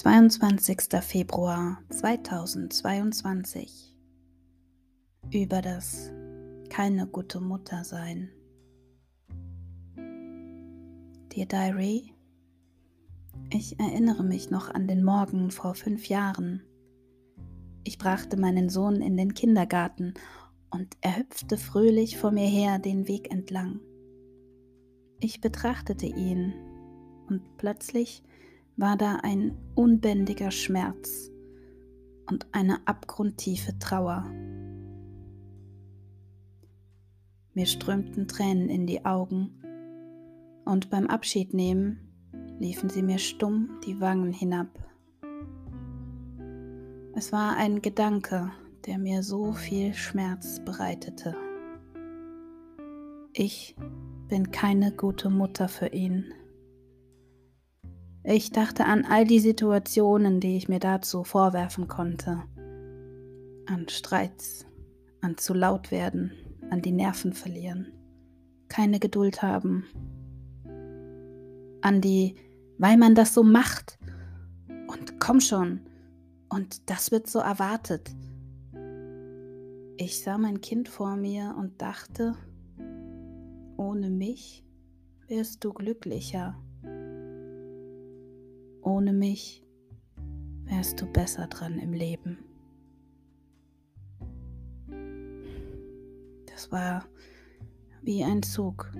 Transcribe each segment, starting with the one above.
Zweiundzwanzigster Februar 2022 über das keine gute Mutter sein. Dear Diary, ich erinnere mich noch an den Morgen vor fünf Jahren. Ich brachte meinen Sohn in den Kindergarten und er hüpfte fröhlich vor mir her den Weg entlang. Ich betrachtete ihn und plötzlich war da ein unbändiger Schmerz und eine abgrundtiefe Trauer. Mir strömten Tränen in die Augen und beim Abschiednehmen liefen sie mir stumm die Wangen hinab. Es war ein Gedanke, der mir so viel Schmerz bereitete. Ich bin keine gute Mutter für ihn. Ich dachte an all die Situationen, die ich mir dazu vorwerfen konnte. An Streits, an zu laut werden, an die Nerven verlieren, keine Geduld haben, an die, weil man das so macht und komm schon und das wird so erwartet. Ich sah mein Kind vor mir und dachte, ohne mich wirst du glücklicher. Ohne mich wärst du besser dran im Leben. Das war wie ein Zug,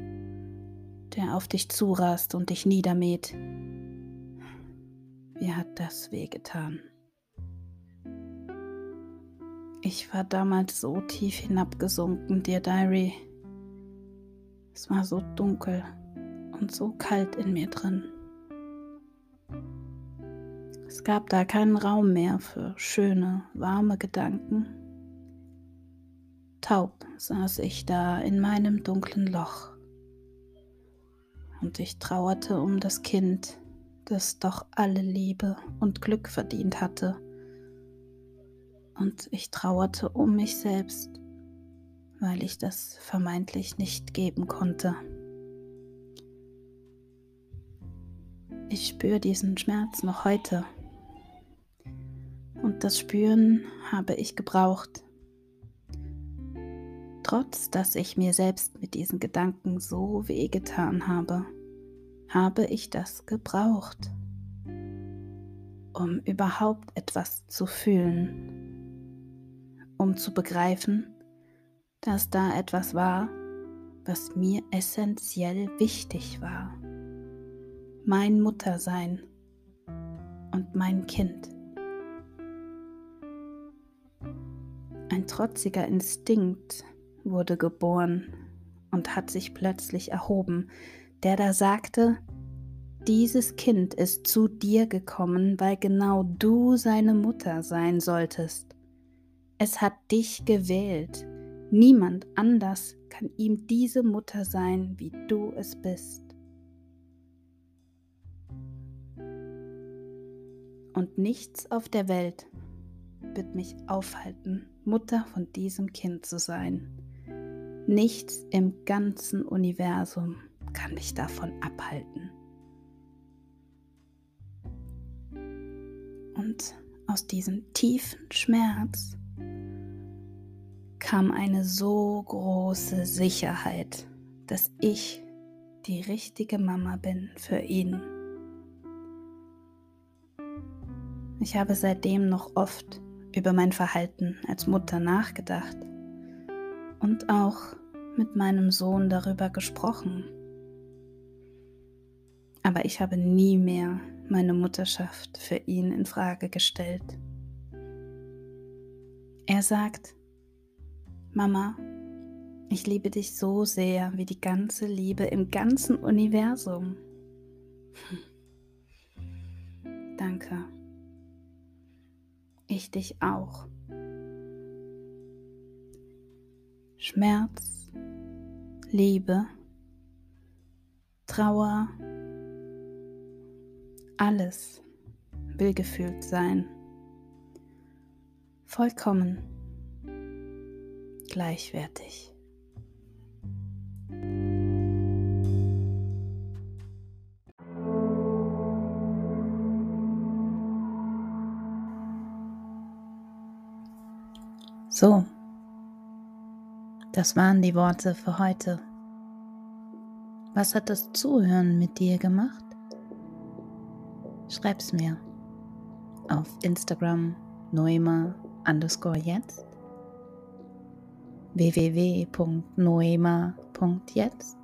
der auf dich zurast und dich niedermäht. Wie hat das wehgetan? Ich war damals so tief hinabgesunken, dir Diary. Es war so dunkel und so kalt in mir drin. Es gab da keinen Raum mehr für schöne, warme Gedanken. Taub saß ich da in meinem dunklen Loch. Und ich trauerte um das Kind, das doch alle Liebe und Glück verdient hatte. Und ich trauerte um mich selbst, weil ich das vermeintlich nicht geben konnte. Ich spüre diesen Schmerz noch heute. Und das Spüren habe ich gebraucht. Trotz dass ich mir selbst mit diesen Gedanken so wehgetan habe, habe ich das gebraucht, um überhaupt etwas zu fühlen, um zu begreifen, dass da etwas war, was mir essentiell wichtig war. Mein Muttersein und mein Kind. Ein trotziger Instinkt wurde geboren und hat sich plötzlich erhoben, der da sagte, dieses Kind ist zu dir gekommen, weil genau du seine Mutter sein solltest. Es hat dich gewählt. Niemand anders kann ihm diese Mutter sein, wie du es bist. Und nichts auf der Welt wird mich aufhalten, Mutter von diesem Kind zu sein. Nichts im ganzen Universum kann dich davon abhalten. Und aus diesem tiefen Schmerz kam eine so große Sicherheit, dass ich die richtige Mama bin für ihn. Ich habe seitdem noch oft über mein Verhalten als Mutter nachgedacht und auch mit meinem Sohn darüber gesprochen. Aber ich habe nie mehr meine Mutterschaft für ihn in Frage gestellt. Er sagt, Mama, Ich liebe dich so sehr wie die ganze Liebe im ganzen Universum. Danke. Ich dich auch. Schmerz, Liebe, Trauer, alles will gefühlt sein. Vollkommen gleichwertig. So, das waren die Worte für heute. Was hat das Zuhören mit dir gemacht? Schreib's mir auf Instagram noema underscore jetzt www.noema.jetzt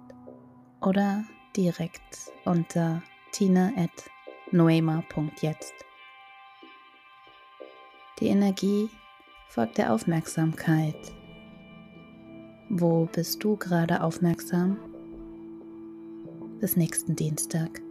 oder direkt unter tine.noema.jetzt. Die Energie folgt der Aufmerksamkeit. Wo bist du gerade aufmerksam? Bis nächsten Dienstag.